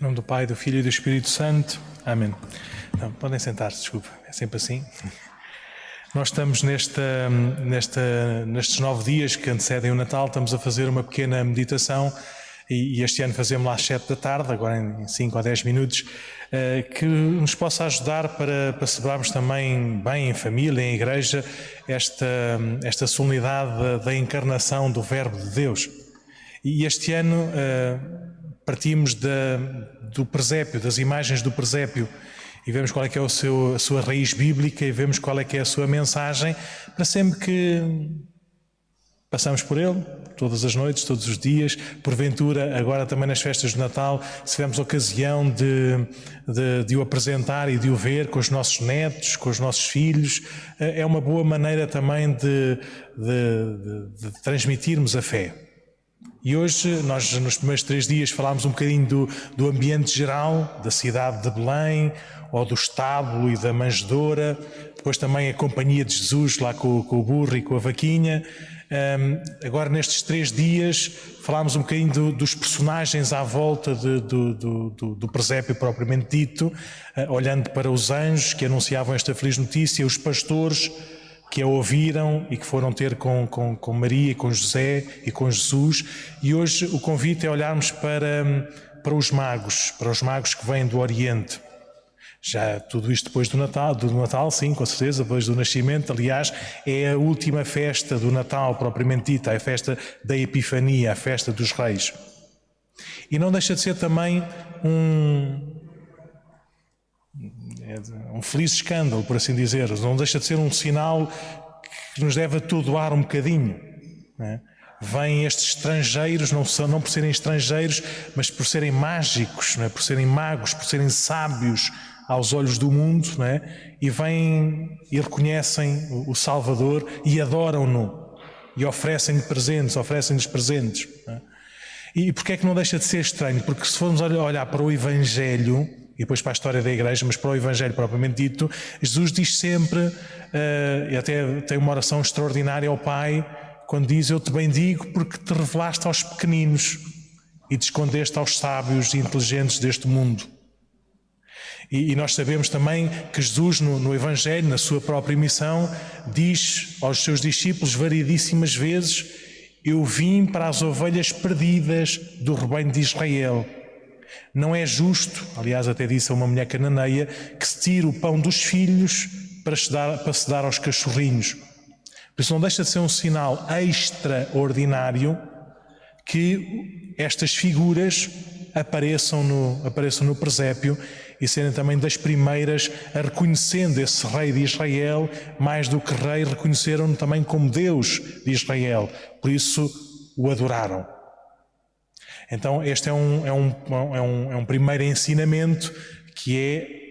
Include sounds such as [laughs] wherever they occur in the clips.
Em nome do Pai, do Filho e do Espírito Santo. Amém. Podem sentar-se, desculpa, é sempre assim. Nós estamos nesta, nesta, nestes nove dias que antecedem o Natal, estamos a fazer uma pequena meditação e, este ano fazemos lá às sete da tarde, agora em cinco ou dez minutos, eh, que nos possa ajudar para, para celebrarmos também bem em família, em igreja, esta, esta solenidade da, da encarnação do Verbo de Deus. E este ano eh, partimos da, do presépio, das imagens do presépio, e vemos qual é que é o seu, a sua raiz bíblica e vemos qual é que é a sua mensagem, para sempre que passamos por ele, todas as noites, todos os dias, porventura, agora também nas festas de Natal, se tivermos ocasião de, de, de, o apresentar e de o ver com os nossos netos, com os nossos filhos, eh, é uma boa maneira também de, de transmitirmos a fé. E hoje, nós nos primeiros três dias falámos um bocadinho do, do ambiente geral, da cidade de Belém, ou do estábulo e da manjedoura, depois também a companhia de Jesus lá com, com o burro e com a vaquinha. Um, agora, nestes três dias, falámos um bocadinho do, dos personagens à volta de, do, do, do, presépio propriamente dito, uh, olhando para os anjos que anunciavam esta feliz notícia, os pastores que a ouviram e que foram ter com, com, com Maria, com José e com Jesus. E hoje o convite é olharmos para, para os magos, para os magos que vêm do Oriente. Já tudo isto depois do Natal, do Natal, sim, com certeza, depois do nascimento. Aliás, é a última festa do Natal propriamente dita, é a festa da Epifania, a festa dos Reis. E não deixa de ser também um, é um feliz escândalo, por assim dizer. Não deixa de ser um sinal que nos deve atordoar um bocadinho. É? Vêm estes estrangeiros, não, são, não por serem estrangeiros, mas por serem mágicos, é? por serem magos, por serem sábios aos olhos do mundo, é? e vêm e reconhecem o Salvador e adoram-no, e oferecem-lhe presentes, oferecem-lhes presentes. É? E porquê é que não deixa de ser estranho? Porque se formos olhar para o Evangelho, e depois para a história da igreja, mas para o Evangelho propriamente dito, Jesus diz sempre, uh, e até tem uma oração extraordinária ao Pai, quando diz: Eu te bendigo porque te revelaste aos pequeninos e te escondeste aos sábios e inteligentes deste mundo. E, e nós sabemos também que Jesus, no, no Evangelho, na sua própria missão, diz aos seus discípulos variedíssimas vezes: Eu vim para as ovelhas perdidas do rebanho de Israel. Não é justo, aliás, até disse a uma mulher cananeia, que se tire o pão dos filhos para se dar, para se dar aos cachorrinhos. Por isso não deixa de ser um sinal extraordinário que estas figuras apareçam no, apareçam no presépio e serem também das primeiras a reconhecendo esse rei de Israel, mais do que rei, reconheceram-no também como Deus de Israel. Por isso o adoraram. Então, este é um, é um, é um, é um primeiro ensinamento que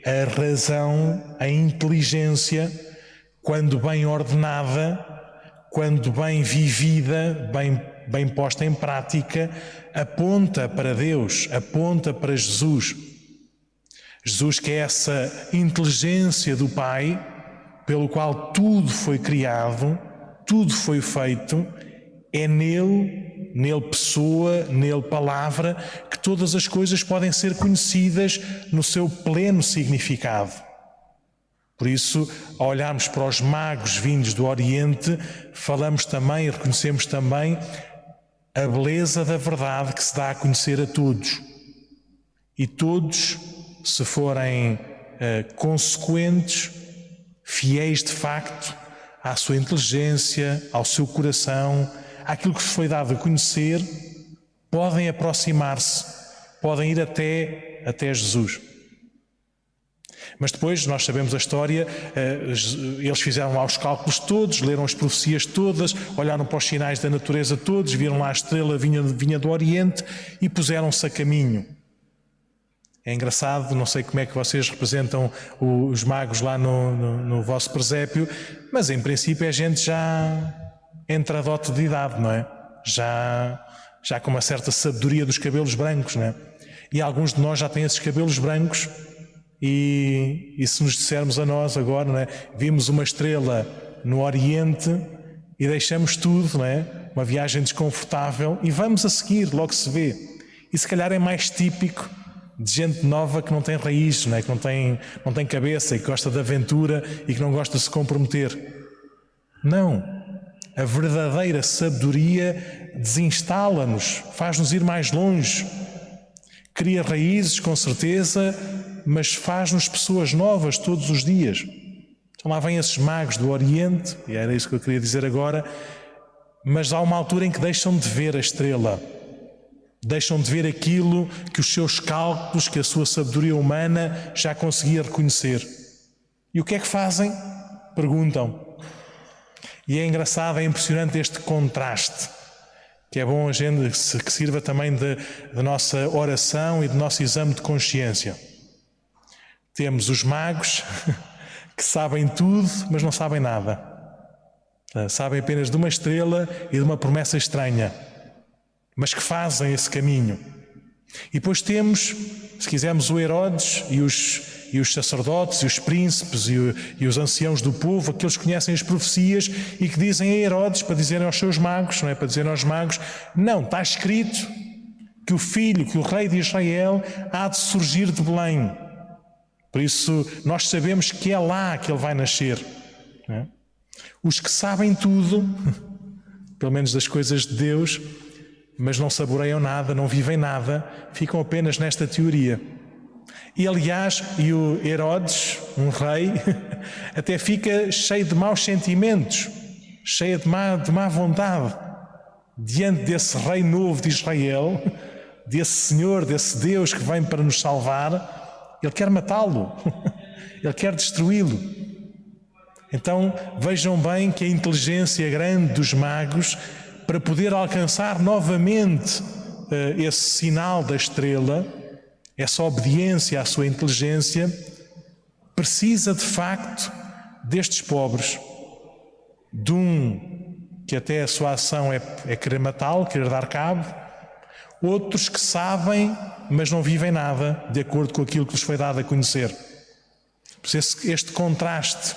é a razão, a inteligência, quando bem ordenada, quando bem vivida, bem, bem posta em prática, aponta para Deus, aponta para Jesus. Jesus, que é essa inteligência do Pai, pelo qual tudo foi criado, tudo foi feito, é nele nele pessoa, nele palavra, que todas as coisas podem ser conhecidas no seu pleno significado. Por isso, ao olharmos para os magos vindos do Oriente, falamos também e reconhecemos também a beleza da verdade que se dá a conhecer a todos. E todos, se forem uh, consequentes, fiéis de facto à sua inteligência, ao seu coração, àquilo que vos foi dado a conhecer, podem aproximar-se, podem ir até, até Jesus. Mas depois nós sabemos a história, eh, eles fizeram lá os cálculos todos, leram as profecias todas, olharam para os sinais da natureza todos, viram lá a estrela vinha, vinha do Oriente e puseram-se a caminho. É engraçado, não sei como é que vocês representam os magos lá no, no, no vosso presépio, mas em princípio é gente já entradote de idade, não é? Já, já com uma certa sabedoria dos cabelos brancos, não é? E alguns de nós já têm esses cabelos brancos e, e se nos dissermos a nós agora, não é? Vimos uma estrela no Oriente e deixamos tudo, não é? Uma viagem desconfortável e vamos a seguir, logo se vê. E se calhar é mais típico de gente nova que não tem raiz, não é? que não tem, não tem cabeça e que gosta de aventura e que não gosta de se comprometer. Não. A verdadeira sabedoria desinstala-nos, faz-nos ir mais longe, cria raízes, com certeza, mas faz-nos pessoas novas todos os dias. Então lá vêm esses magos do Oriente, e era isso que eu queria dizer agora, mas há uma altura em que deixam de ver a estrela, deixam de ver aquilo que os seus cálculos, que a sua sabedoria humana já conseguia reconhecer. E o que é que fazem? Perguntam. E é engraçado, é impressionante este contraste, que é bom a gente que sirva também de, de nossa oração e de nosso exame de consciência. Temos os magos [laughs] que sabem tudo, mas não sabem nada. Ah, sabem apenas de uma estrela e de uma promessa estranha, mas que fazem esse caminho. E depois temos, se quisermos, o Herodes e os, e os sacerdotes e os príncipes e, o, e, os anciãos do povo, aqueles que conhecem as profecias e que dizem a Herodes para dizerem aos seus magos, não é? Para dizerem aos magos, não, está escrito que o filho, que o rei de Israel há de surgir de Belém. Por isso, nós sabemos que é lá que ele vai nascer. É? Os que sabem tudo, [laughs] pelo menos das coisas de Deus, mas não saboreiam nada, não vivem nada, ficam apenas nesta teoria. E aliás, e o Herodes, um rei, [laughs] até fica cheio de maus sentimentos, cheio de má, de má vontade, diante desse rei novo de Israel, desse Senhor, desse Deus que vem para nos salvar ele quer matá-lo, [laughs] ele quer destruí-lo. Então vejam bem que a inteligência grande dos magos para poder alcançar novamente uh, esse sinal da estrela, essa obediência à sua inteligência, precisa de facto destes pobres, de um que até a sua ação é, é querer matá-lo, querer dar cabo, outros que sabem, mas não vivem nada de acordo com aquilo que lhes foi dado a conhecer. Este contraste,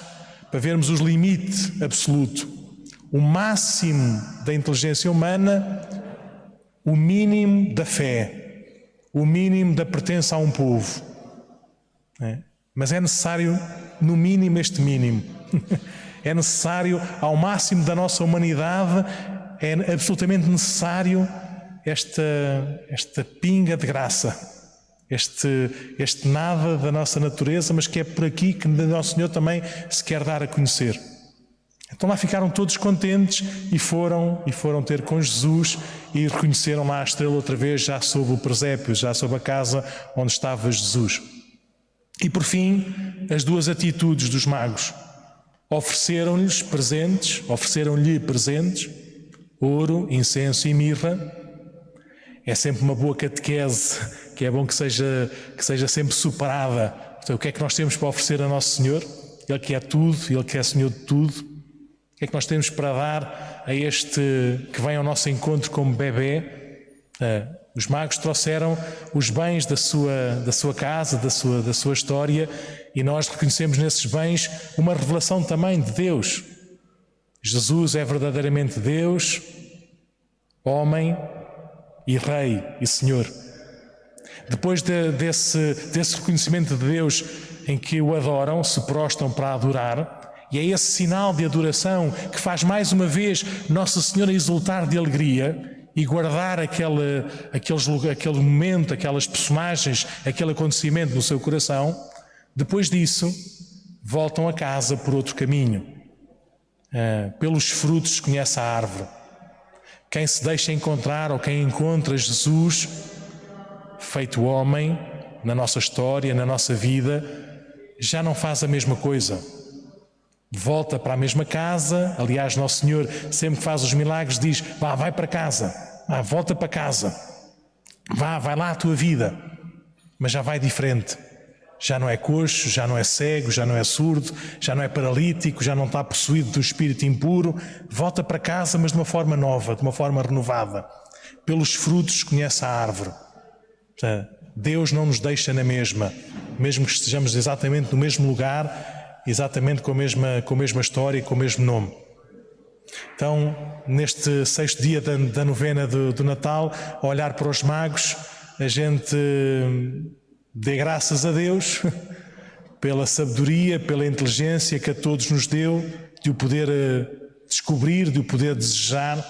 para vermos o limite absoluto, o máximo da inteligência humana, o mínimo da fé, o mínimo da pertença a um povo. É? Mas é necessário, no mínimo, este mínimo. [laughs] é necessário, ao máximo da nossa humanidade, é absolutamente necessário esta, esta pinga de graça, este, este nada da nossa natureza, mas que é por aqui que Nosso Senhor também se quer dar a conhecer. Então lá ficaram todos contentes e foram e foram ter com Jesus e reconheceram lá a estrela outra vez, já sob o presépio, já sob a casa onde estava Jesus. E por fim, as duas atitudes dos magos. Ofereceram-lhes presentes, ofereceram-lhe presentes, ouro, incenso e mirra, é sempre uma boa catequese, que é bom que seja, que seja sempre superada. Então, o que é que nós temos para oferecer a Nosso Senhor? Ele que é tudo, Ele que é Senhor de tudo. Que é que nós temos para dar a este que vem ao nosso encontro como bebê? Ah, os magos trouxeram os bens da sua, da sua casa, da sua, da sua história, e nós reconhecemos nesses bens uma revelação também de Deus. Jesus é verdadeiramente Deus, homem, e Rei e Senhor. Depois de, desse, desse reconhecimento de Deus em que o adoram, se prostam para adorar, e é esse sinal de adoração que faz mais uma vez Nossa Senhora exultar de alegria e guardar aquele, aqueles, aquele momento, aquelas personagens, aquele acontecimento no seu coração. Depois disso, voltam a casa por outro caminho. Uh, pelos frutos conhece a árvore. Quem se deixa encontrar ou quem encontra Jesus, feito homem, na nossa história, na nossa vida, já não faz a mesma coisa. Volta para a mesma casa. Aliás, Nosso Senhor, sempre que faz os milagres, diz: Vá, vai para casa, vá, volta para casa, vá, vai lá a tua vida. Mas já vai diferente já não é coxo, já não é cego, já não é surdo, já não é paralítico, já não está possuído do espírito impuro, volta para casa, mas de uma forma nova, de uma forma renovada. Pelos frutos conhece a árvore. Deus não nos deixa na mesma, mesmo que estejamos exatamente no mesmo lugar, exatamente com a mesma, com a mesma história e com o mesmo nome. Então, neste sexto dia da, da novena do, do Natal, a olhar para os magos, a gente Dê graças a Deus [laughs] pela sabedoria, pela inteligência que a todos nos deu, de o poder eh, descobrir, de o poder desejar.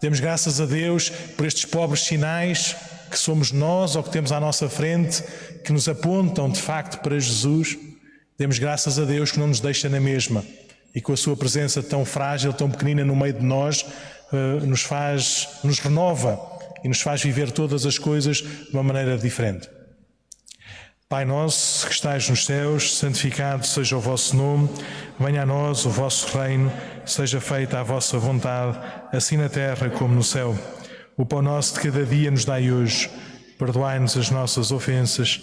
Demos graças a Deus por estes pobres sinais que somos nós ou que temos à nossa frente, que nos apontam de facto para Jesus. Demos graças a Deus que não nos deixa na mesma e com a sua presença tão frágil, tão pequenina no meio de nós, eh, nos faz, nos renova e nos faz viver todas as coisas de uma maneira diferente. Pai nosso que estais nos céus, santificado seja o vosso nome, venha a nós o vosso reino, seja feita a vossa vontade, assim na terra como no céu. O pão nosso de cada dia nos dai hoje. Perdoai-nos as nossas ofensas,